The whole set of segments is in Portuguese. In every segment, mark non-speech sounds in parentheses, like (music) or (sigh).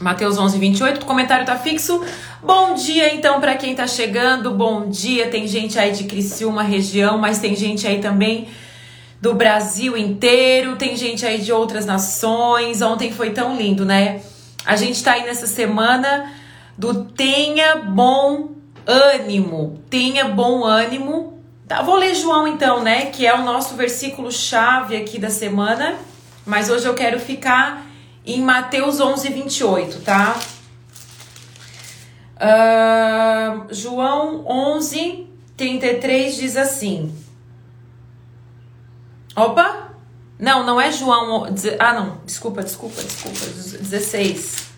Mateus 11, 28, o comentário tá fixo. Bom dia, então, para quem tá chegando. Bom dia. Tem gente aí de Criciúma, região, mas tem gente aí também do Brasil inteiro, tem gente aí de outras nações. Ontem foi tão lindo, né? A gente tá aí nessa semana do tenha bom ânimo. Tenha bom ânimo. Tá, vou ler João então, né? Que é o nosso versículo chave aqui da semana. Mas hoje eu quero ficar em Mateus 11, 28, tá? Uh, João 11, 33 diz assim. Opa! Não, não é João. Ah, não. Desculpa, desculpa, desculpa. 16.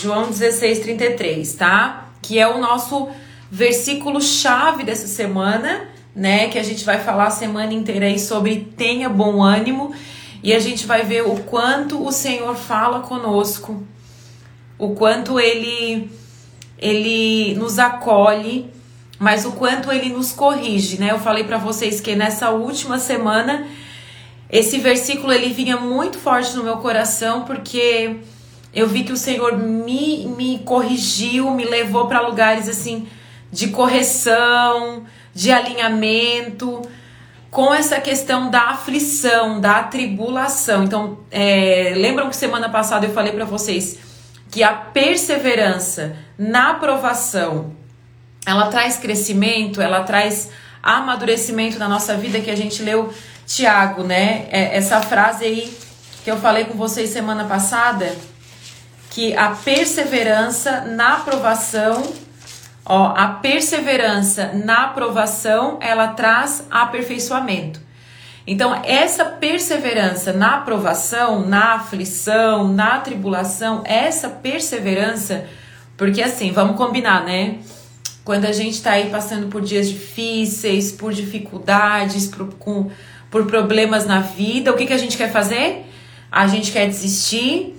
João 16, 33, tá? Que é o nosso versículo chave dessa semana, né? Que a gente vai falar a semana inteira aí sobre tenha bom ânimo. E a gente vai ver o quanto o Senhor fala conosco, o quanto ele ele nos acolhe, mas o quanto ele nos corrige, né? Eu falei para vocês que nessa última semana esse versículo ele vinha muito forte no meu coração porque eu vi que o Senhor me, me corrigiu, me levou para lugares assim de correção, de alinhamento, com essa questão da aflição, da tribulação. Então, é, lembram que semana passada eu falei para vocês que a perseverança na aprovação ela traz crescimento, ela traz amadurecimento na nossa vida, que a gente leu Tiago, né? É, essa frase aí que eu falei com vocês semana passada, que a perseverança na aprovação Ó, a perseverança na aprovação, ela traz aperfeiçoamento. Então, essa perseverança na aprovação, na aflição, na tribulação, essa perseverança, porque assim, vamos combinar, né? Quando a gente tá aí passando por dias difíceis, por dificuldades, por, com, por problemas na vida, o que, que a gente quer fazer? A gente quer desistir,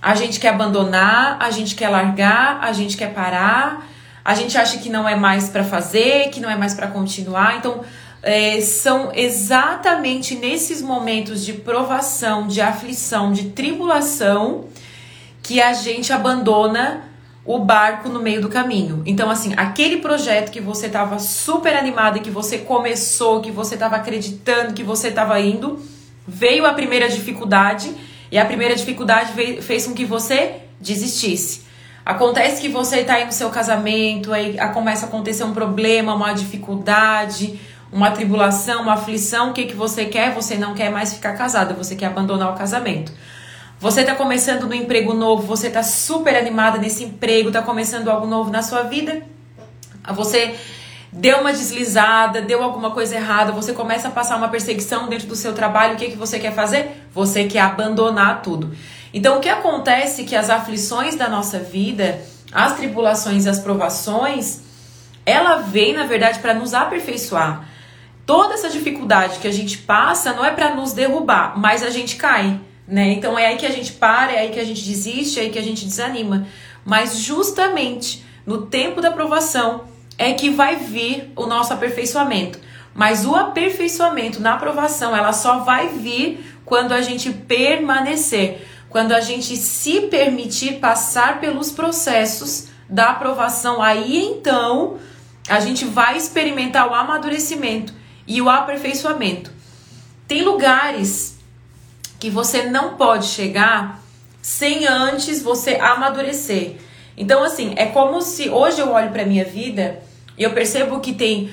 a gente quer abandonar, a gente quer largar, a gente quer parar, a gente acha que não é mais para fazer, que não é mais para continuar. Então, é, são exatamente nesses momentos de provação, de aflição, de tribulação, que a gente abandona o barco no meio do caminho. Então, assim, aquele projeto que você estava super animado, que você começou, que você estava acreditando, que você estava indo, veio a primeira dificuldade e a primeira dificuldade fez com que você desistisse. Acontece que você está aí no seu casamento, aí começa a acontecer um problema, uma dificuldade, uma tribulação, uma aflição. O que, que você quer? Você não quer mais ficar casada, você quer abandonar o casamento. Você está começando no emprego novo, você está super animada nesse emprego, está começando algo novo na sua vida. Você deu uma deslizada, deu alguma coisa errada, você começa a passar uma perseguição dentro do seu trabalho. O que, que você quer fazer? Você quer abandonar tudo. Então, o que acontece é que as aflições da nossa vida, as tribulações e as provações, ela vem, na verdade, para nos aperfeiçoar. Toda essa dificuldade que a gente passa não é para nos derrubar, mas a gente cai, né? Então é aí que a gente para, é aí que a gente desiste, é aí que a gente desanima. Mas justamente no tempo da provação é que vai vir o nosso aperfeiçoamento. Mas o aperfeiçoamento na aprovação, ela só vai vir quando a gente permanecer quando a gente se permitir passar pelos processos da aprovação, aí então a gente vai experimentar o amadurecimento e o aperfeiçoamento. Tem lugares que você não pode chegar sem antes você amadurecer. Então, assim, é como se hoje eu olho para minha vida e eu percebo que tem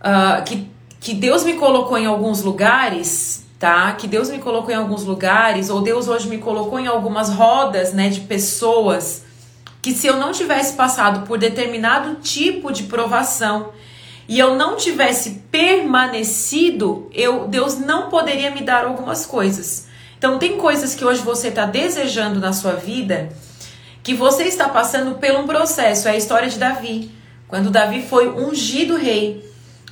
uh, que, que Deus me colocou em alguns lugares tá? Que Deus me colocou em alguns lugares, ou Deus hoje me colocou em algumas rodas, né, de pessoas que se eu não tivesse passado por determinado tipo de provação e eu não tivesse permanecido, eu Deus não poderia me dar algumas coisas. Então tem coisas que hoje você está desejando na sua vida que você está passando por um processo. É a história de Davi. Quando Davi foi ungido rei,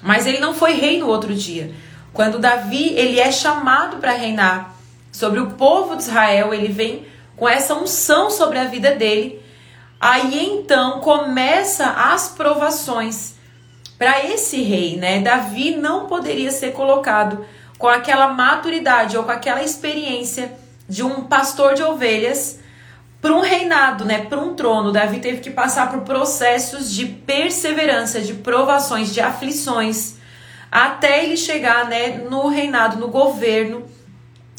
mas ele não foi rei no outro dia. Quando Davi ele é chamado para reinar sobre o povo de Israel, ele vem com essa unção sobre a vida dele. Aí então começa as provações para esse rei, né? Davi não poderia ser colocado com aquela maturidade ou com aquela experiência de um pastor de ovelhas para um reinado, né, para um trono, Davi teve que passar por processos de perseverança, de provações, de aflições, até ele chegar, né, no reinado, no governo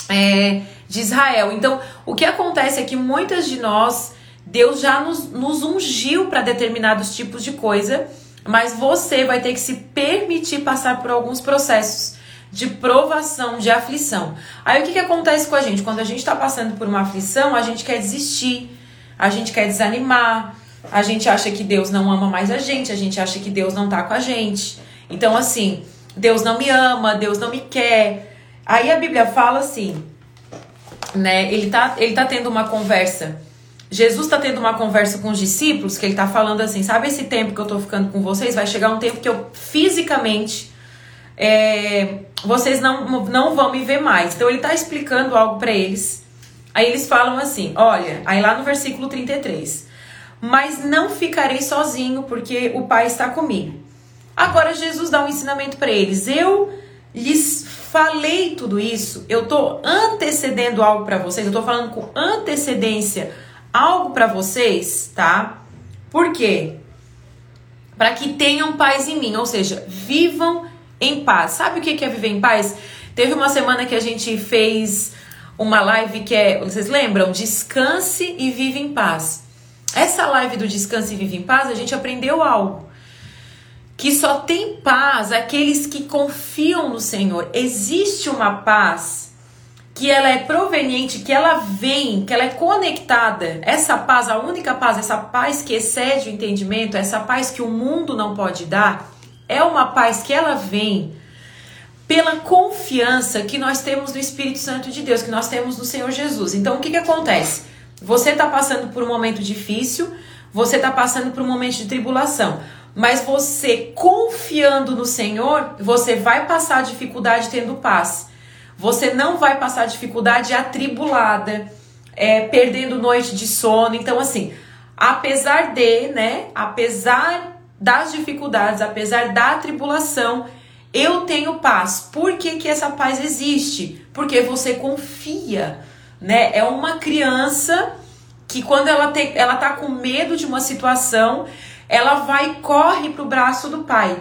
é, de Israel. Então, o que acontece é que muitas de nós, Deus já nos, nos ungiu para determinados tipos de coisa, mas você vai ter que se permitir passar por alguns processos de provação, de aflição. Aí o que, que acontece com a gente? Quando a gente está passando por uma aflição, a gente quer desistir, a gente quer desanimar, a gente acha que Deus não ama mais a gente, a gente acha que Deus não tá com a gente. Então, assim, Deus não me ama, Deus não me quer. Aí a Bíblia fala assim, né? Ele tá, ele tá tendo uma conversa. Jesus está tendo uma conversa com os discípulos que ele tá falando assim: sabe esse tempo que eu tô ficando com vocês? Vai chegar um tempo que eu fisicamente é, vocês não, não vão me ver mais. Então ele tá explicando algo para eles. Aí eles falam assim: olha, aí lá no versículo 33. Mas não ficarei sozinho, porque o Pai está comigo. Agora Jesus dá um ensinamento para eles. Eu lhes falei tudo isso, eu tô antecedendo algo para vocês, eu tô falando com antecedência algo para vocês, tá? Por quê? Para que tenham paz em mim, ou seja, vivam em paz. Sabe o que é viver em paz? Teve uma semana que a gente fez uma live que é, vocês lembram? Descanse e vive em paz. Essa live do Descanse e Vive em Paz, a gente aprendeu algo que só tem paz aqueles que confiam no Senhor. Existe uma paz que ela é proveniente, que ela vem, que ela é conectada. Essa paz, a única paz, essa paz que excede o entendimento, essa paz que o mundo não pode dar, é uma paz que ela vem pela confiança que nós temos no Espírito Santo de Deus, que nós temos no Senhor Jesus. Então, o que, que acontece? Você está passando por um momento difícil, você está passando por um momento de tribulação. Mas você confiando no Senhor, você vai passar dificuldade tendo paz. Você não vai passar dificuldade atribulada, é, perdendo noite de sono. Então, assim, apesar de, né? Apesar das dificuldades, apesar da tribulação, eu tenho paz. Por que, que essa paz existe? Porque você confia, né? É uma criança que quando ela, tem, ela tá com medo de uma situação, ela vai e corre para o braço do pai.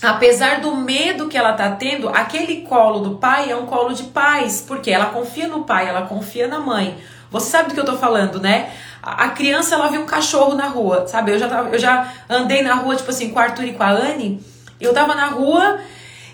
Apesar do medo que ela tá tendo, aquele colo do pai é um colo de paz, porque ela confia no pai, ela confia na mãe. Você sabe do que eu tô falando, né? A criança ela viu um cachorro na rua, sabe? Eu já, tava, eu já andei na rua, tipo assim, com o Arthur e com a Anne. Eu tava na rua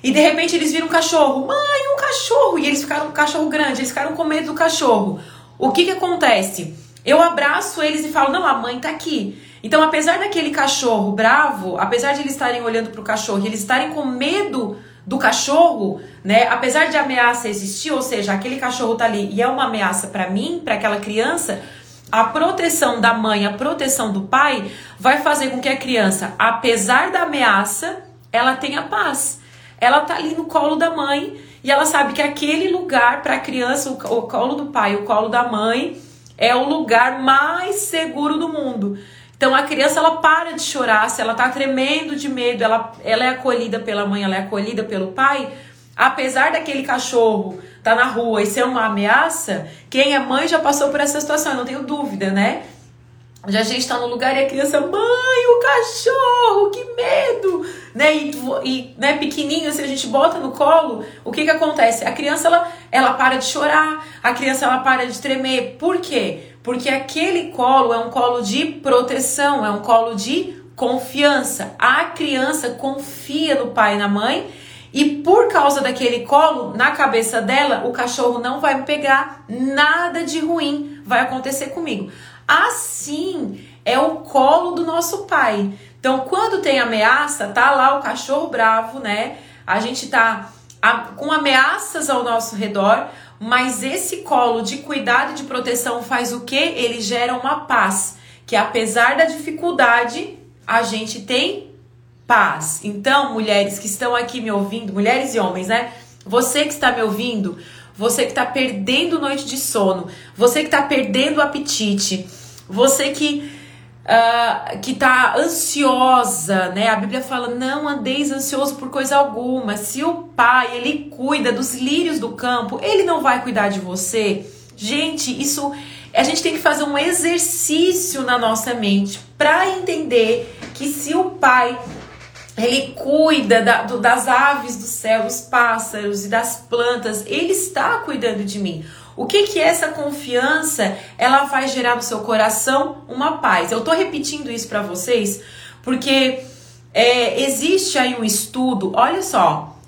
e de repente eles viram um cachorro. Mãe, um cachorro! E eles ficaram um cachorro grande, eles ficaram com medo do cachorro. O que que acontece? Eu abraço eles e falo: Não, a mãe tá aqui. Então, apesar daquele cachorro bravo, apesar de eles estarem olhando para o cachorro e eles estarem com medo do cachorro, né? Apesar de ameaça existir, ou seja, aquele cachorro tá ali e é uma ameaça para mim, para aquela criança, a proteção da mãe, a proteção do pai vai fazer com que a criança, apesar da ameaça, ela tenha paz. Ela tá ali no colo da mãe e ela sabe que aquele lugar para a criança, o colo do pai, o colo da mãe, é o lugar mais seguro do mundo. Então a criança ela para de chorar, se ela tá tremendo de medo, ela, ela é acolhida pela mãe, ela é acolhida pelo pai, apesar daquele cachorro tá na rua e ser uma ameaça, quem é mãe já passou por essa situação, eu não tenho dúvida, né? Já a gente tá no lugar e a criança, mãe, o cachorro, que medo! Né? E, e né, pequenininho, se a gente bota no colo, o que que acontece? A criança, ela, ela para de chorar, a criança, ela para de tremer. Por quê? Porque aquele colo é um colo de proteção, é um colo de confiança. A criança confia no pai e na mãe e por causa daquele colo, na cabeça dela, o cachorro não vai pegar, nada de ruim vai acontecer comigo. Assim é o colo do nosso pai. Então, quando tem ameaça, tá lá o cachorro bravo, né? A gente tá com ameaças ao nosso redor, mas esse colo de cuidado e de proteção faz o que? Ele gera uma paz, que apesar da dificuldade, a gente tem paz. Então, mulheres que estão aqui me ouvindo, mulheres e homens, né? Você que está me ouvindo, você que está perdendo noite de sono, você que está perdendo apetite, você que uh, que está ansiosa, né? A Bíblia fala: não andeis ansioso por coisa alguma. Se o Pai ele cuida dos lírios do campo, ele não vai cuidar de você. Gente, isso a gente tem que fazer um exercício na nossa mente para entender que se o pai ele cuida da, do, das aves do céu, dos pássaros e das plantas, ele está cuidando de mim. O que que essa confiança ela vai gerar no seu coração? Uma paz. Eu tô repetindo isso para vocês porque é, existe aí um estudo, olha só,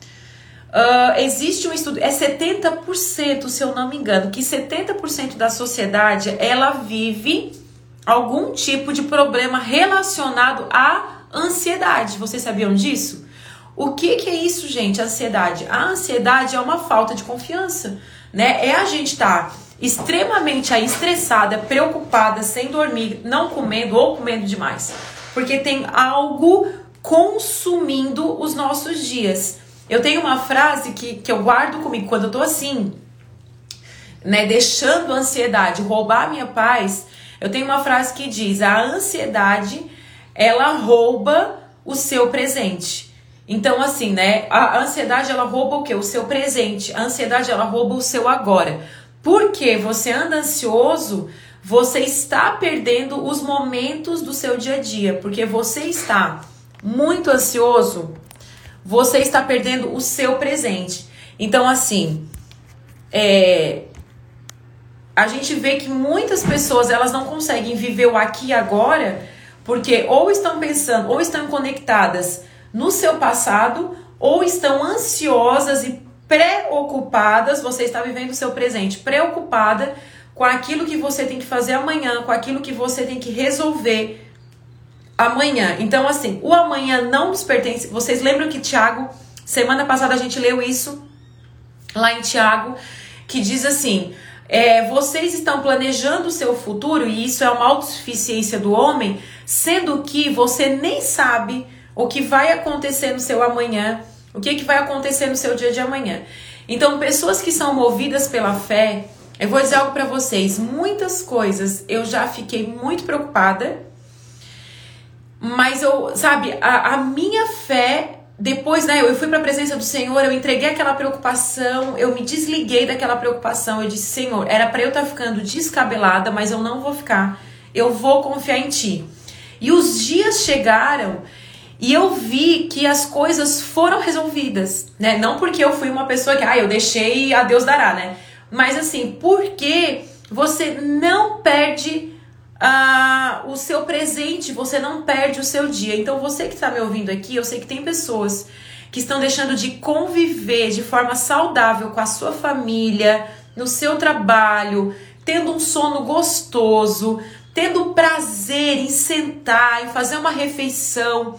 uh, existe um estudo, é 70%, se eu não me engano, que 70% da sociedade ela vive algum tipo de problema relacionado à ansiedade. Vocês sabiam disso? O que, que é isso, gente? Ansiedade. A ansiedade é uma falta de confiança, né? É a gente estar tá extremamente aí estressada, preocupada, sem dormir, não comendo ou comendo demais. Porque tem algo consumindo os nossos dias. Eu tenho uma frase que, que eu guardo comigo quando eu tô assim, né? Deixando a ansiedade roubar a minha paz. Eu tenho uma frase que diz: a ansiedade ela rouba o seu presente. Então, assim, né? A ansiedade ela rouba o que? O seu presente. A ansiedade ela rouba o seu agora. Porque você anda ansioso, você está perdendo os momentos do seu dia a dia. Porque você está muito ansioso, você está perdendo o seu presente. Então, assim, é, a gente vê que muitas pessoas elas não conseguem viver o aqui e agora porque ou estão pensando, ou estão conectadas no seu passado, ou estão ansiosas e preocupadas, você está vivendo o seu presente, preocupada com aquilo que você tem que fazer amanhã, com aquilo que você tem que resolver amanhã. Então, assim, o amanhã não nos pertence. Vocês lembram que Tiago, semana passada a gente leu isso lá em Tiago, que diz assim: é, vocês estão planejando o seu futuro, e isso é uma autossuficiência do homem, sendo que você nem sabe o que vai acontecer no seu amanhã, o que, que vai acontecer no seu dia de amanhã. Então, pessoas que são movidas pela fé, eu vou dizer algo para vocês: muitas coisas eu já fiquei muito preocupada, mas eu, sabe, a, a minha fé depois, né, eu fui para a presença do Senhor, eu entreguei aquela preocupação, eu me desliguei daquela preocupação, eu disse: Senhor, era para eu estar tá ficando descabelada, mas eu não vou ficar. Eu vou confiar em ti. E os dias chegaram e eu vi que as coisas foram resolvidas, né? Não porque eu fui uma pessoa que, ah, eu deixei a Deus dará, né? Mas assim, porque você não perde ah, o seu presente, você não perde o seu dia. Então, você que está me ouvindo aqui, eu sei que tem pessoas que estão deixando de conviver de forma saudável com a sua família, no seu trabalho, tendo um sono gostoso, tendo prazer em sentar, em fazer uma refeição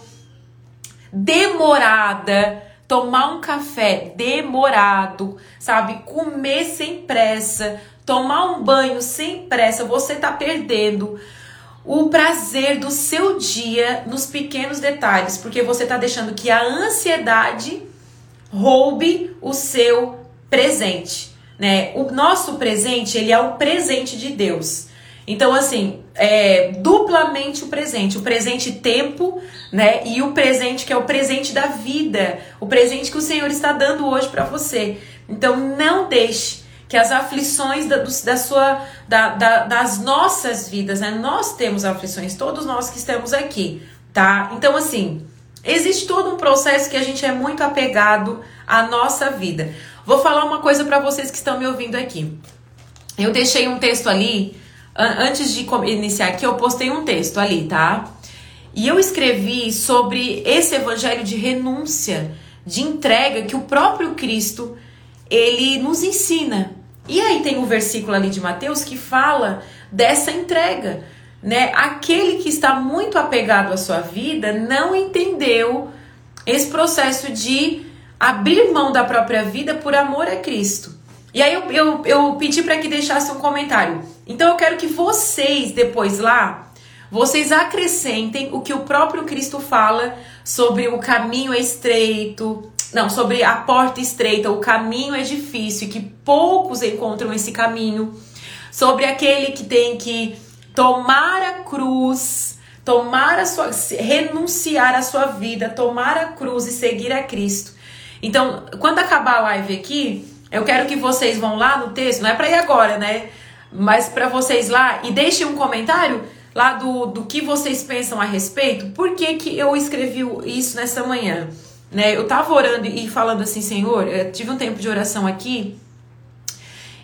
demorada, tomar um café demorado, sabe? Comer sem pressa, tomar um banho sem pressa, você está perdendo o prazer do seu dia nos pequenos detalhes, porque você está deixando que a ansiedade roube o seu presente, né? O nosso presente, ele é o presente de Deus. Então, assim, é duplamente o presente. O presente tempo, né? E o presente que é o presente da vida. O presente que o Senhor está dando hoje para você. Então, não deixe que as aflições da, da sua, da, da, das nossas vidas, né? Nós temos aflições, todos nós que estamos aqui, tá? Então, assim, existe todo um processo que a gente é muito apegado à nossa vida. Vou falar uma coisa para vocês que estão me ouvindo aqui. Eu deixei um texto ali, antes de iniciar aqui, eu postei um texto ali, tá? E eu escrevi sobre esse evangelho de renúncia, de entrega que o próprio Cristo ele nos ensina. E aí tem um versículo ali de Mateus que fala dessa entrega, né? Aquele que está muito apegado à sua vida não entendeu esse processo de abrir mão da própria vida por amor a Cristo. E aí eu, eu, eu pedi para que deixasse um comentário. Então eu quero que vocês, depois lá, vocês acrescentem o que o próprio Cristo fala sobre o caminho estreito, não, sobre a porta estreita, o caminho é difícil e que poucos encontram esse caminho. Sobre aquele que tem que tomar a cruz, tomar a sua renunciar à sua vida, tomar a cruz e seguir a Cristo. Então, quando acabar a live aqui, eu quero que vocês vão lá no texto, não é para ir agora, né? mas para vocês lá e deixem um comentário lá do, do que vocês pensam a respeito. Por que, que eu escrevi isso nessa manhã? Né? Eu tava orando e falando assim, Senhor, eu tive um tempo de oração aqui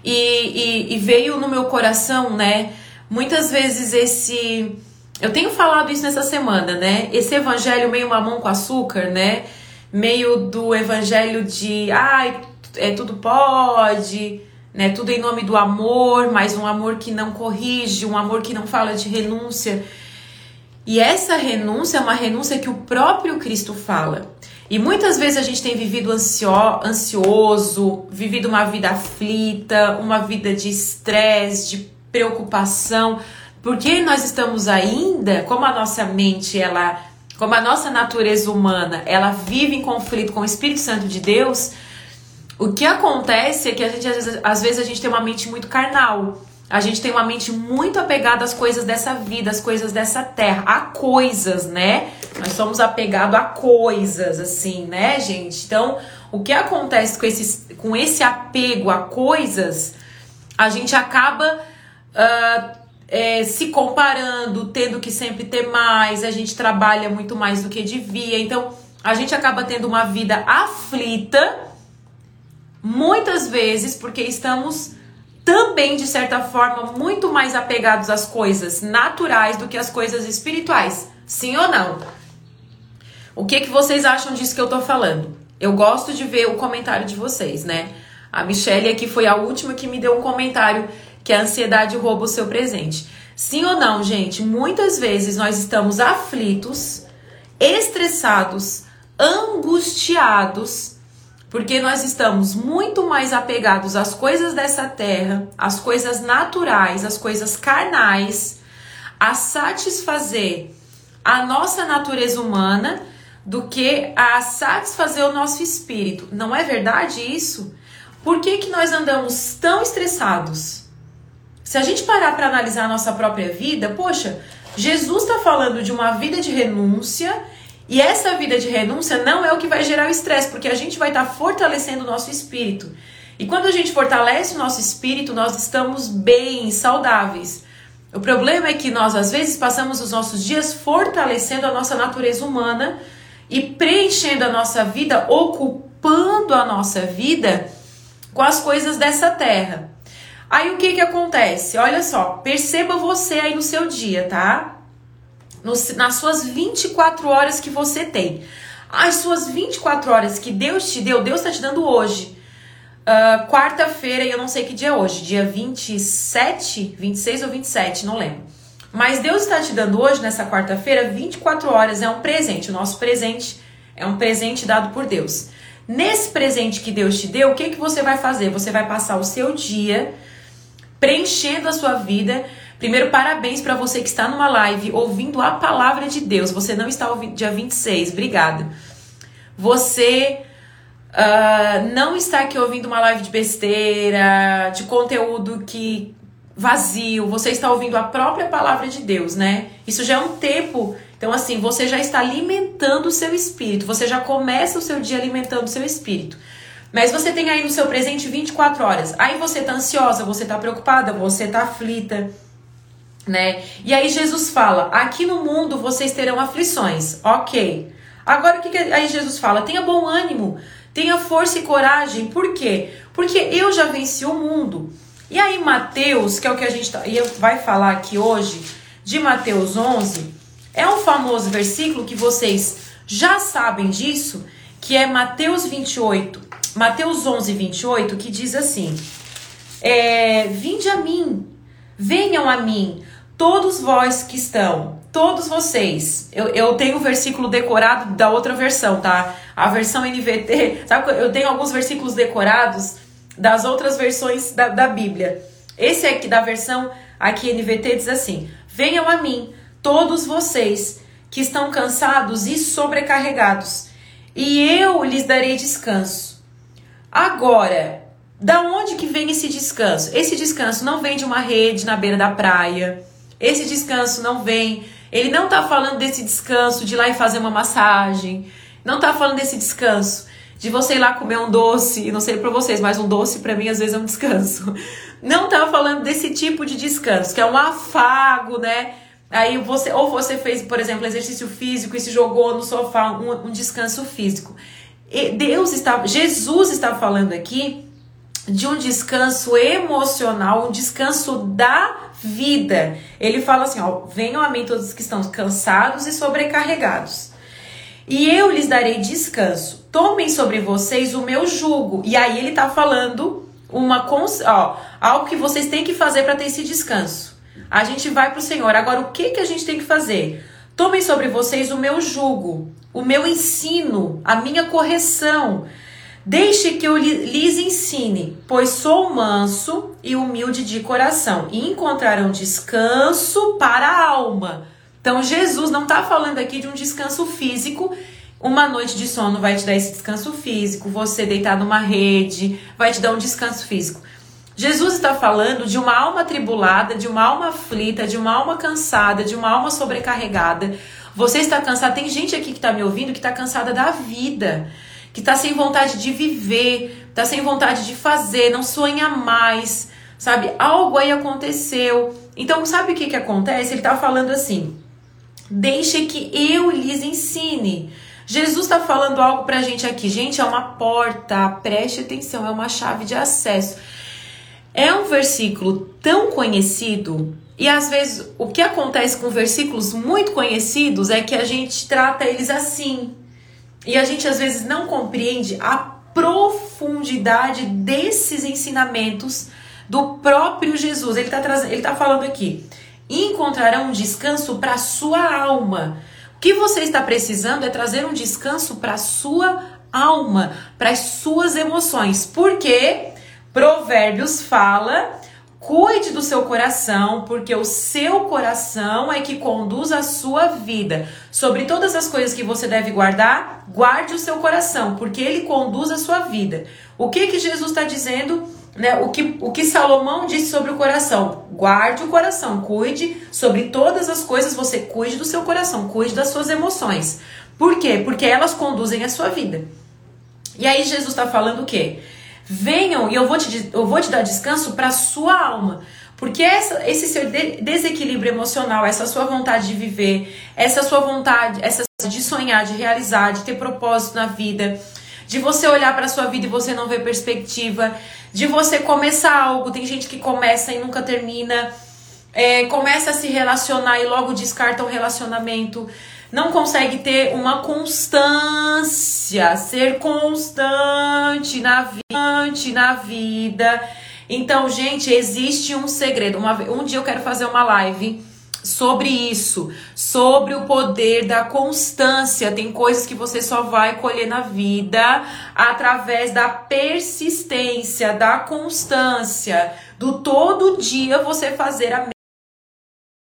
e, e, e veio no meu coração, né? Muitas vezes esse. Eu tenho falado isso nessa semana, né? Esse evangelho meio mamão com açúcar, né? Meio do evangelho de ai, é, tudo pode, né? Tudo em nome do amor, mas um amor que não corrige, um amor que não fala de renúncia. E essa renúncia é uma renúncia que o próprio Cristo fala. E muitas vezes a gente tem vivido ansio, ansioso, vivido uma vida aflita, uma vida de estresse, de preocupação, porque nós estamos ainda, como a nossa mente, ela, como a nossa natureza humana, ela vive em conflito com o Espírito Santo de Deus, o que acontece é que a gente, às vezes, às vezes a gente tem uma mente muito carnal. A gente tem uma mente muito apegada às coisas dessa vida, às coisas dessa terra, a coisas, né? Nós somos apegados a coisas, assim, né, gente? Então, o que acontece com, esse com esse apego a coisas, a gente acaba uh, é, se comparando, tendo que sempre ter mais, a gente trabalha muito mais do que devia. Então, a gente acaba tendo uma vida aflita, muitas vezes, porque estamos também, de certa forma, muito mais apegados às coisas naturais do que às coisas espirituais. Sim ou não? O que, que vocês acham disso que eu tô falando? Eu gosto de ver o comentário de vocês, né? A Michelle aqui foi a última que me deu um comentário que a ansiedade rouba o seu presente. Sim ou não, gente? Muitas vezes nós estamos aflitos, estressados, angustiados porque nós estamos muito mais apegados às coisas dessa terra, às coisas naturais, às coisas carnais, a satisfazer a nossa natureza humana do que a satisfazer o nosso espírito. Não é verdade isso? Por que, que nós andamos tão estressados? Se a gente parar para analisar a nossa própria vida, poxa, Jesus está falando de uma vida de renúncia e essa vida de renúncia não é o que vai gerar o estresse, porque a gente vai estar tá fortalecendo o nosso espírito. E quando a gente fortalece o nosso espírito, nós estamos bem, saudáveis. O problema é que nós, às vezes, passamos os nossos dias fortalecendo a nossa natureza humana e preenchendo a nossa vida, ocupando a nossa vida com as coisas dessa terra. Aí o que que acontece? Olha só, perceba você aí no seu dia, tá? Nas suas 24 horas que você tem. As suas 24 horas que Deus te deu, Deus está te dando hoje. Uh, Quarta-feira, e eu não sei que dia é hoje, dia 27, 26 ou 27, não lembro. Mas Deus está te dando hoje, nessa quarta-feira, 24 horas. É um presente. O nosso presente é um presente dado por Deus. Nesse presente que Deus te deu, o que, que você vai fazer? Você vai passar o seu dia preenchendo a sua vida Primeiro, parabéns para você que está numa live ouvindo a palavra de Deus. Você não está ouvindo dia 26, obrigada. Você uh, não está aqui ouvindo uma live de besteira, de conteúdo que vazio. Você está ouvindo a própria palavra de Deus, né? Isso já é um tempo. Então, assim, você já está alimentando o seu espírito. Você já começa o seu dia alimentando o seu espírito. Mas você tem aí no seu presente 24 horas. Aí você tá ansiosa, você tá preocupada, você tá aflita né? E aí Jesus fala: aqui no mundo vocês terão aflições, ok. Agora o que, que aí Jesus fala? Tenha bom ânimo, tenha força e coragem. Por quê? Porque eu já venci o mundo. E aí Mateus, que é o que a gente tá, vai falar aqui hoje, de Mateus 11, é um famoso versículo que vocês já sabem disso, que é Mateus 28, Mateus 11, 28, que diz assim: é, Vinde a mim, venham a mim, Todos vós que estão, todos vocês, eu, eu tenho o um versículo decorado da outra versão, tá? A versão NVT, (laughs) sabe? Eu tenho alguns versículos decorados das outras versões da, da Bíblia. Esse aqui, da versão aqui NVT, diz assim: Venham a mim, todos vocês que estão cansados e sobrecarregados, e eu lhes darei descanso. Agora, da onde que vem esse descanso? Esse descanso não vem de uma rede na beira da praia esse descanso não vem. Ele não está falando desse descanso de ir lá e fazer uma massagem. Não está falando desse descanso de você ir lá comer um doce. Não sei para vocês, mas um doce para mim às vezes é um (laughs) descanso. não tá falando desse tipo de descanso, que é um afago, né? Aí você, ou você fez, por exemplo, exercício físico e se jogou no sofá, um, um descanso físico. E Deus está, Jesus está falando aqui de um descanso emocional, um descanso da vida. Ele fala assim: ó, venham a mim todos que estão cansados e sobrecarregados, e eu lhes darei descanso. Tomem sobre vocês o meu jugo. E aí ele está falando uma ó, algo que vocês têm que fazer para ter esse descanso. A gente vai para o Senhor. Agora, o que, que a gente tem que fazer? Tomem sobre vocês o meu jugo, o meu ensino, a minha correção. Deixe que eu lhes ensine, pois sou manso e humilde de coração, e encontrarão descanso para a alma. Então, Jesus não está falando aqui de um descanso físico. Uma noite de sono vai te dar esse descanso físico, você deitar numa rede vai te dar um descanso físico. Jesus está falando de uma alma tribulada, de uma alma aflita, de uma alma cansada, de uma alma sobrecarregada. Você está cansado. Tem gente aqui que está me ouvindo que está cansada da vida que tá sem vontade de viver, tá sem vontade de fazer, não sonha mais, sabe? Algo aí aconteceu. Então, sabe o que que acontece? Ele tá falando assim: "Deixe que eu lhes ensine". Jesus está falando algo pra gente aqui. Gente, é uma porta, preste atenção, é uma chave de acesso. É um versículo tão conhecido e às vezes o que acontece com versículos muito conhecidos é que a gente trata eles assim, e a gente às vezes não compreende a profundidade desses ensinamentos do próprio Jesus. Ele está ele tá falando aqui: encontrarão um descanso para sua alma. O que você está precisando é trazer um descanso para sua alma, para as suas emoções. Porque Provérbios fala Cuide do seu coração, porque o seu coração é que conduz a sua vida. Sobre todas as coisas que você deve guardar, guarde o seu coração, porque ele conduz a sua vida. O que que Jesus está dizendo? Né? O, que, o que Salomão disse sobre o coração? Guarde o coração, cuide sobre todas as coisas, você cuide do seu coração, cuide das suas emoções. Por quê? Porque elas conduzem a sua vida. E aí Jesus está falando o quê? Venham e eu vou te, eu vou te dar descanso para sua alma. Porque essa, esse seu desequilíbrio emocional, essa sua vontade de viver, essa sua vontade, essa de sonhar, de realizar, de ter propósito na vida, de você olhar para sua vida e você não ver perspectiva, de você começar algo, tem gente que começa e nunca termina, é, começa a se relacionar e logo descarta o relacionamento não consegue ter uma constância, ser constante na, na vida. Então, gente, existe um segredo. Uma, um dia eu quero fazer uma live sobre isso, sobre o poder da constância. Tem coisas que você só vai colher na vida através da persistência, da constância, do todo dia você fazer a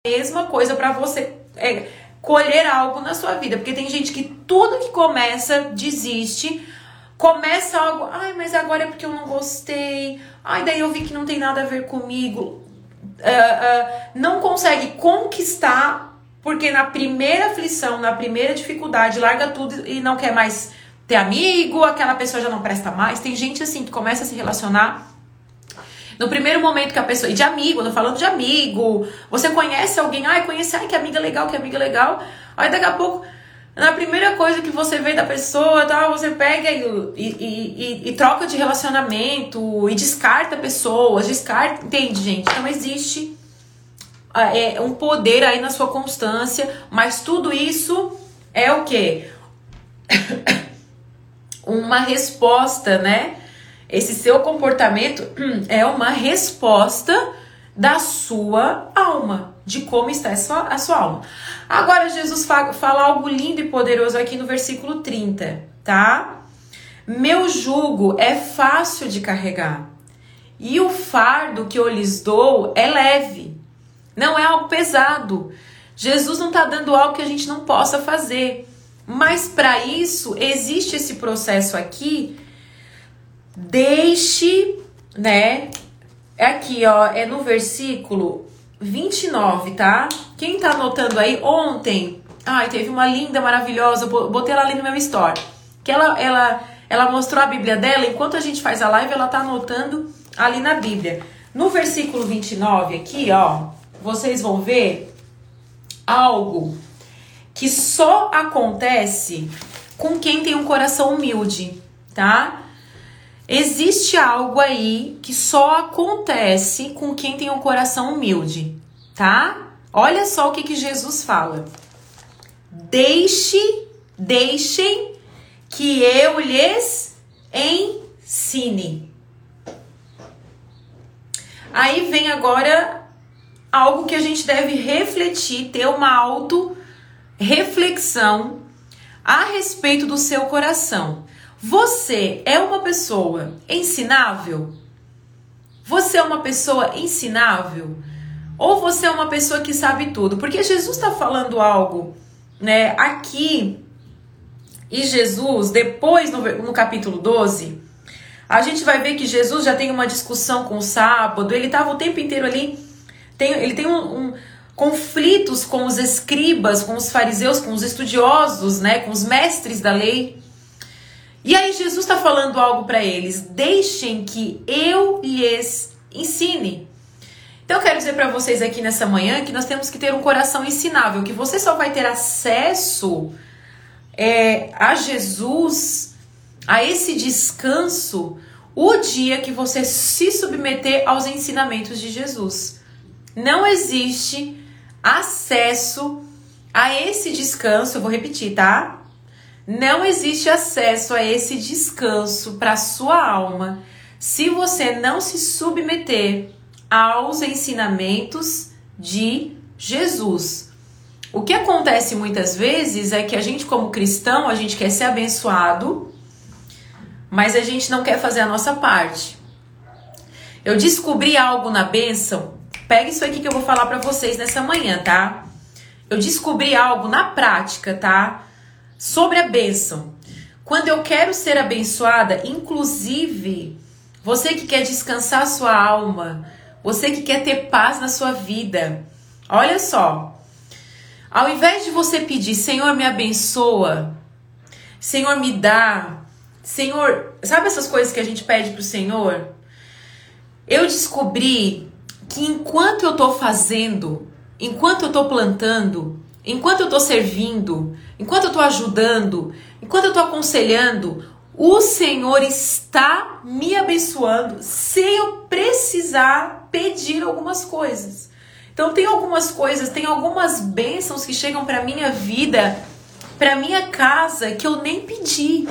mesma coisa para você. É, colher algo na sua vida. Porque tem gente que tudo que começa desiste. Começa algo, ai, mas agora é porque eu não gostei. Ai, daí eu vi que não tem nada a ver comigo. Uh, uh, não consegue conquistar, porque na primeira aflição, na primeira dificuldade, larga tudo e não quer mais ter amigo, aquela pessoa já não presta mais. Tem gente assim que começa a se relacionar no primeiro momento que a pessoa. E de amigo, tô falando de amigo. Você conhece alguém, ai, conhece, ai, que amiga legal, que amiga legal. Aí daqui a pouco, na primeira coisa que você vê da pessoa, tal, você pega e, e, e, e troca de relacionamento e descarta pessoas, descarta. Entende, gente? Então existe ah, é, um poder aí na sua constância, mas tudo isso é o quê? (coughs) Uma resposta, né? Esse seu comportamento é uma resposta da sua alma, de como está a sua, alma. Agora, Jesus fala algo lindo e poderoso aqui no versículo 30, tá? Meu jugo é fácil de carregar, e o fardo que eu lhes dou é leve, não é algo pesado. Jesus não está dando algo que a gente não possa fazer. Mas para isso existe esse processo aqui Deixe, né? É aqui, ó, é no versículo 29, tá? Quem tá anotando aí ontem? Ai, teve uma linda, maravilhosa, botei ela ali no meu story. Que ela ela ela mostrou a Bíblia dela, enquanto a gente faz a live, ela tá anotando ali na Bíblia. No versículo 29 aqui, ó, vocês vão ver algo que só acontece com quem tem um coração humilde, tá? Existe algo aí que só acontece com quem tem um coração humilde, tá? Olha só o que, que Jesus fala. Deixe, deixem que eu lhes ensine. Aí vem agora algo que a gente deve refletir, ter uma auto reflexão a respeito do seu coração. Você é uma pessoa ensinável? Você é uma pessoa ensinável? Ou você é uma pessoa que sabe tudo? Porque Jesus está falando algo, né, aqui. E Jesus, depois no, no capítulo 12, a gente vai ver que Jesus já tem uma discussão com o sábado, ele estava o tempo inteiro ali. Tem, ele tem um, um conflitos com os escribas, com os fariseus, com os estudiosos, né, com os mestres da lei. E aí Jesus está falando algo para eles: deixem que eu lhes ensine. Então eu quero dizer para vocês aqui nessa manhã que nós temos que ter um coração ensinável, que você só vai ter acesso é, a Jesus, a esse descanso, o dia que você se submeter aos ensinamentos de Jesus. Não existe acesso a esse descanso, eu vou repetir, tá? Não existe acesso a esse descanso para sua alma se você não se submeter aos ensinamentos de Jesus. O que acontece muitas vezes é que a gente, como cristão, a gente quer ser abençoado, mas a gente não quer fazer a nossa parte. Eu descobri algo na bênção. Pega isso aqui que eu vou falar para vocês nessa manhã, tá? Eu descobri algo na prática, tá? Sobre a bênção. Quando eu quero ser abençoada, inclusive, você que quer descansar a sua alma, você que quer ter paz na sua vida. Olha só. Ao invés de você pedir, Senhor, me abençoa, Senhor, me dá, Senhor, sabe essas coisas que a gente pede pro Senhor? Eu descobri que enquanto eu tô fazendo, enquanto eu tô plantando, enquanto eu tô servindo, enquanto eu tô ajudando, enquanto eu tô aconselhando, o Senhor está me abençoando sem eu precisar pedir algumas coisas. Então tem algumas coisas, tem algumas bênçãos que chegam para minha vida, para minha casa que eu nem pedi.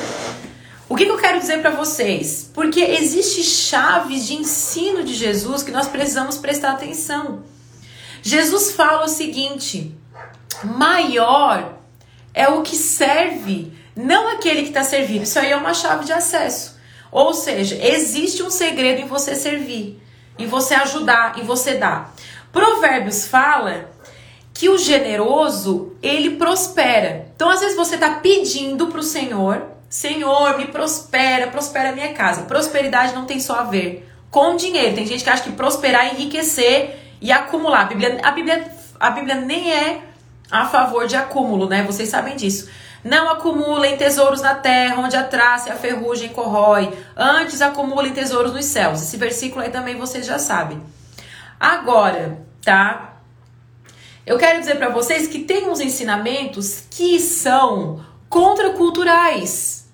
O que, que eu quero dizer para vocês? Porque existe chaves de ensino de Jesus que nós precisamos prestar atenção. Jesus fala o seguinte: maior é o que serve, não aquele que está servindo. Isso aí é uma chave de acesso. Ou seja, existe um segredo em você servir em você ajudar, em você dar. Provérbios fala que o generoso, ele prospera. Então, às vezes você está pedindo para o Senhor, Senhor, me prospera, prospera a minha casa. Prosperidade não tem só a ver com dinheiro. Tem gente que acha que prosperar é enriquecer e acumular. A Bíblia, a Bíblia, a Bíblia nem é a favor de acúmulo, né? Vocês sabem disso. Não acumulem tesouros na terra, onde a traça e a ferrugem corrói. Antes acumulem tesouros nos céus. Esse versículo aí também vocês já sabem. Agora, tá? Eu quero dizer para vocês que tem uns ensinamentos que são contraculturais.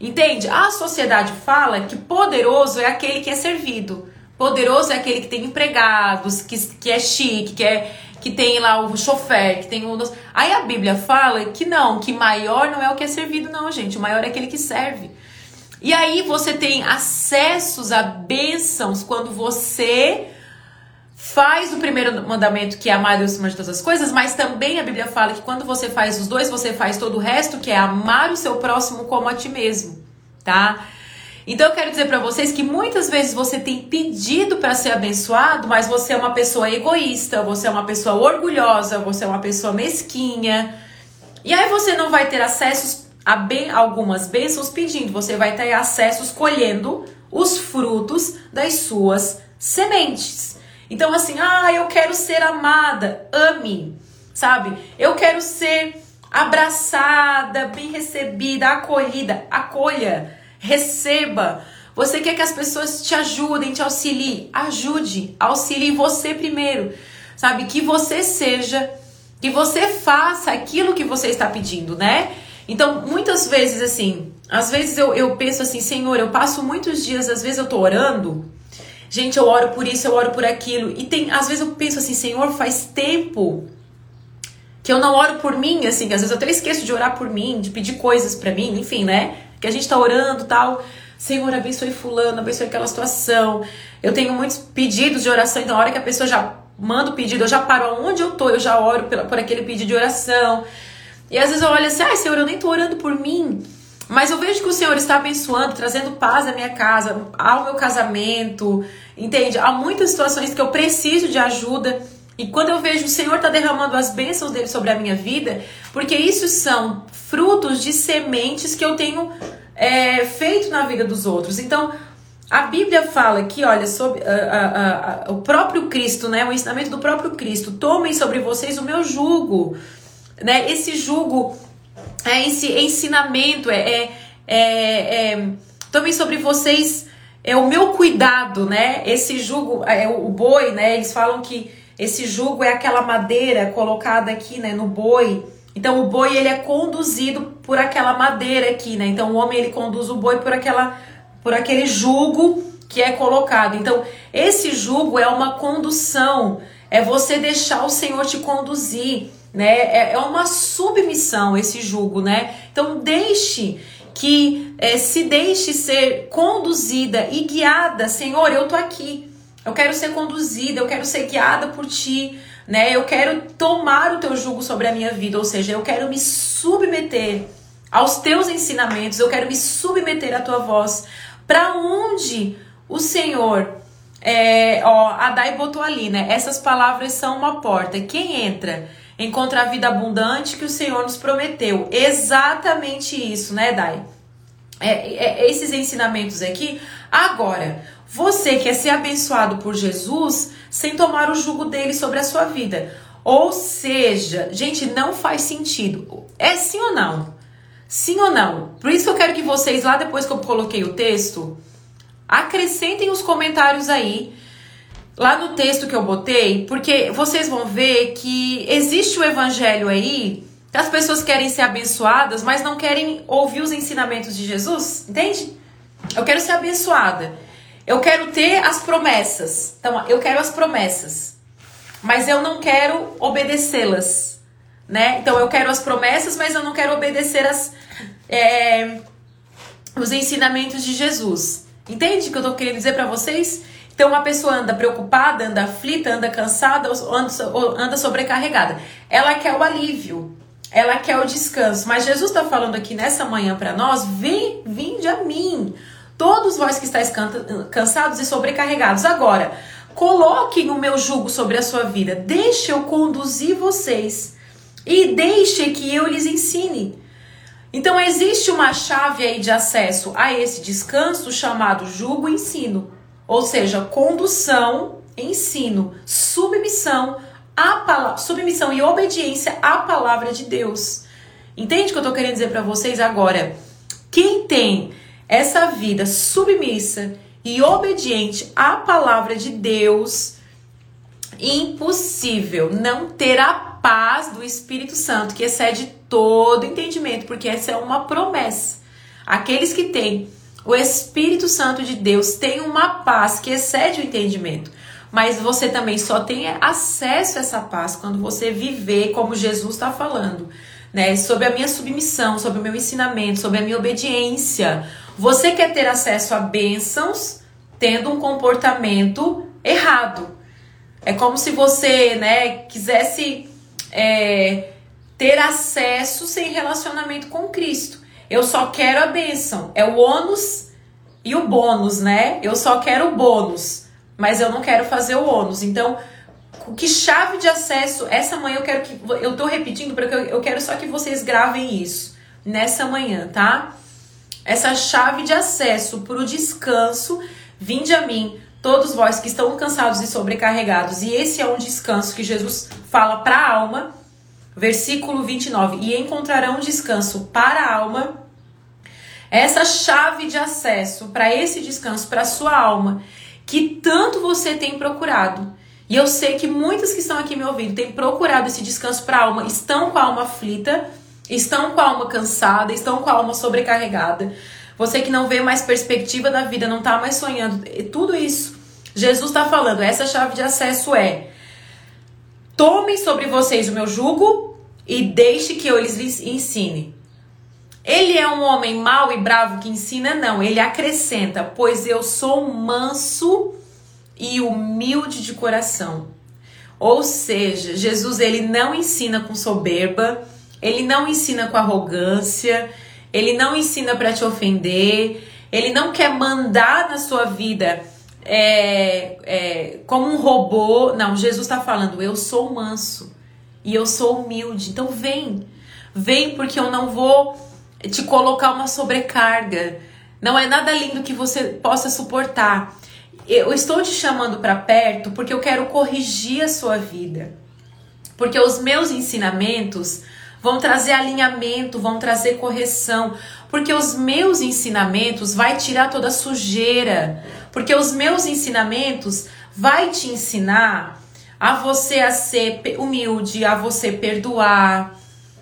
Entende? A sociedade fala que poderoso é aquele que é servido. Poderoso é aquele que tem empregados, que, que é chique, que é que tem lá o chofer, que tem o. Aí a Bíblia fala que não, que maior não é o que é servido, não, gente. O maior é aquele que serve. E aí você tem acessos a bênçãos quando você faz o primeiro mandamento, que é amar Deus acima de todas as coisas, mas também a Bíblia fala que quando você faz os dois, você faz todo o resto, que é amar o seu próximo como a ti mesmo, tá? Então eu quero dizer para vocês que muitas vezes você tem pedido para ser abençoado, mas você é uma pessoa egoísta, você é uma pessoa orgulhosa, você é uma pessoa mesquinha. E aí você não vai ter acessos a bem, algumas bênçãos pedindo, você vai ter acessos colhendo os frutos das suas sementes. Então assim, ah, eu quero ser amada, ame, sabe? Eu quero ser abraçada, bem recebida, acolhida, acolha receba. Você quer que as pessoas te ajudem, te auxiliem? Ajude, auxilie você primeiro. Sabe? Que você seja, que você faça aquilo que você está pedindo, né? Então, muitas vezes, assim, às vezes eu, eu penso assim, Senhor, eu passo muitos dias, às vezes eu tô orando, gente, eu oro por isso, eu oro por aquilo, e tem, às vezes eu penso assim, Senhor, faz tempo que eu não oro por mim, assim, às vezes eu até esqueço de orar por mim, de pedir coisas para mim, enfim, né? Que a gente tá orando tal. Senhor, abençoe fulano, abençoe aquela situação. Eu tenho muitos pedidos de oração, então a hora que a pessoa já manda o pedido, eu já paro onde eu tô, eu já oro por aquele pedido de oração. E às vezes eu olho assim, ai Senhor, eu nem tô orando por mim. Mas eu vejo que o Senhor está abençoando, trazendo paz à minha casa, ao meu casamento, entende? Há muitas situações que eu preciso de ajuda. E quando eu vejo o Senhor está derramando as bênçãos dele sobre a minha vida, porque isso são frutos de sementes que eu tenho é, feito na vida dos outros. Então, a Bíblia fala aqui, olha, sobre uh, uh, uh, o próprio Cristo, né? O ensinamento do próprio Cristo. Tomem sobre vocês o meu jugo, né? Esse jugo, é esse ensinamento, é, é, é, é tomem sobre vocês é o meu cuidado, né? Esse jugo, é o boi, né? Eles falam que esse jugo é aquela madeira colocada aqui, né, no boi. Então o boi ele é conduzido por aquela madeira aqui, né? Então o homem ele conduz o boi por aquela por aquele jugo que é colocado. Então, esse jugo é uma condução, é você deixar o Senhor te conduzir, né? É, é uma submissão esse jugo, né? Então, deixe que é, se deixe ser conduzida e guiada, Senhor, eu tô aqui. Eu quero ser conduzida, eu quero ser guiada por ti, né? Eu quero tomar o teu jugo sobre a minha vida, ou seja, eu quero me submeter aos teus ensinamentos, eu quero me submeter à tua voz, para onde o Senhor, é, ó, Dai botou ali, né? Essas palavras são uma porta. Quem entra encontra a vida abundante que o Senhor nos prometeu. Exatamente isso, né, Dai? É, é, esses ensinamentos aqui. Agora, você quer ser abençoado por Jesus sem tomar o jugo dele sobre a sua vida. Ou seja, gente, não faz sentido. É sim ou não? Sim ou não? Por isso eu quero que vocês, lá depois que eu coloquei o texto, acrescentem os comentários aí, lá no texto que eu botei, porque vocês vão ver que existe o evangelho aí, que as pessoas querem ser abençoadas, mas não querem ouvir os ensinamentos de Jesus, entende? Eu quero ser abençoada. Eu quero ter as promessas. Então, eu quero as promessas. Mas eu não quero obedecê-las né? Então eu quero as promessas, mas eu não quero obedecer as, é, os ensinamentos de Jesus. Entende o que eu tô querendo dizer para vocês? Então uma pessoa anda preocupada, anda aflita, anda cansada, anda, anda sobrecarregada. Ela quer o alívio, ela quer o descanso. Mas Jesus está falando aqui nessa manhã para nós: vem, vinde a mim. Todos vós que estáis cansados e sobrecarregados. Agora, coloquem o meu jugo sobre a sua vida. Deixe eu conduzir vocês e deixe que eu lhes ensine. Então existe uma chave aí de acesso a esse descanso chamado jugo ensino, ou seja, condução, ensino, submissão a submissão e obediência à palavra de Deus. Entende o que eu estou querendo dizer para vocês agora? Quem tem essa vida submissa e obediente à palavra de Deus, impossível não ter a paz do Espírito Santo, que excede todo entendimento, porque essa é uma promessa. Aqueles que têm o Espírito Santo de Deus têm uma paz que excede o entendimento. Mas você também só tem acesso a essa paz quando você viver como Jesus está falando, né? Sobre a minha submissão, sobre o meu ensinamento, sobre a minha obediência. Você quer ter acesso a bênçãos tendo um comportamento errado. É como se você, né, quisesse é, ter acesso sem relacionamento com Cristo. Eu só quero a bênção. É o ônus e o bônus, né? Eu só quero o bônus, mas eu não quero fazer o ônus. Então, que chave de acesso? Essa manhã eu quero que. Eu tô repetindo porque eu quero só que vocês gravem isso nessa manhã, tá? Essa chave de acesso para o descanso, vinde a mim, todos vós que estão cansados e sobrecarregados. E esse é um descanso que Jesus fala para a alma, versículo 29. E encontrarão descanso para a alma. Essa chave de acesso para esse descanso, para sua alma, que tanto você tem procurado. E eu sei que muitos que estão aqui me ouvindo têm procurado esse descanso para a alma, estão com a alma aflita, estão com a alma cansada, estão com a alma sobrecarregada. Você que não vê mais perspectiva da vida, não está mais sonhando, tudo isso. Jesus está falando, essa chave de acesso é: tomem sobre vocês o meu jugo e deixe que eu lhes ensine. Ele é um homem mau e bravo que ensina? Não, ele acrescenta, pois eu sou manso e humilde de coração. Ou seja, Jesus ele não ensina com soberba, ele não ensina com arrogância, ele não ensina para te ofender, ele não quer mandar na sua vida é, é, como um robô. Não, Jesus está falando, eu sou manso e eu sou humilde. Então vem, vem porque eu não vou te colocar uma sobrecarga. Não é nada lindo que você possa suportar. Eu estou te chamando para perto porque eu quero corrigir a sua vida. Porque os meus ensinamentos vão trazer alinhamento, vão trazer correção, porque os meus ensinamentos vai tirar toda a sujeira, porque os meus ensinamentos vai te ensinar a você a ser humilde, a você perdoar,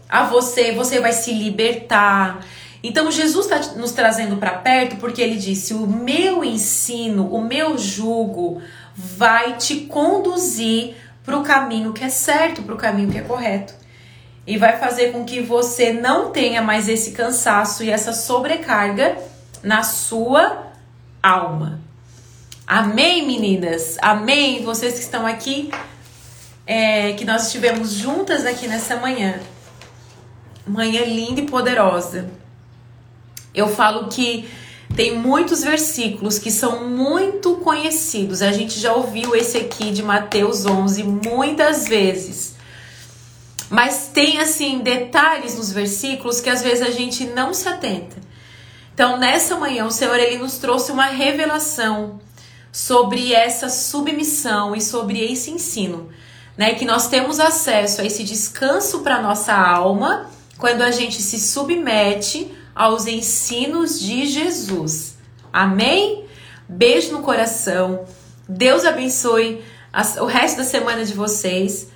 a você, você vai se libertar. Então Jesus está nos trazendo para perto porque ele disse: o meu ensino, o meu jugo vai te conduzir para o caminho que é certo, para o caminho que é correto. E vai fazer com que você não tenha mais esse cansaço e essa sobrecarga na sua alma. Amém, meninas? Amém? Vocês que estão aqui, é, que nós estivemos juntas aqui nessa manhã. Manhã linda e poderosa eu falo que tem muitos versículos que são muito conhecidos. A gente já ouviu esse aqui de Mateus 11 muitas vezes. Mas tem assim detalhes nos versículos que às vezes a gente não se atenta. Então, nessa manhã, o Senhor ele nos trouxe uma revelação sobre essa submissão e sobre esse ensino, né? Que nós temos acesso a esse descanso para nossa alma quando a gente se submete aos ensinos de Jesus. Amém? Beijo no coração. Deus abençoe o resto da semana de vocês.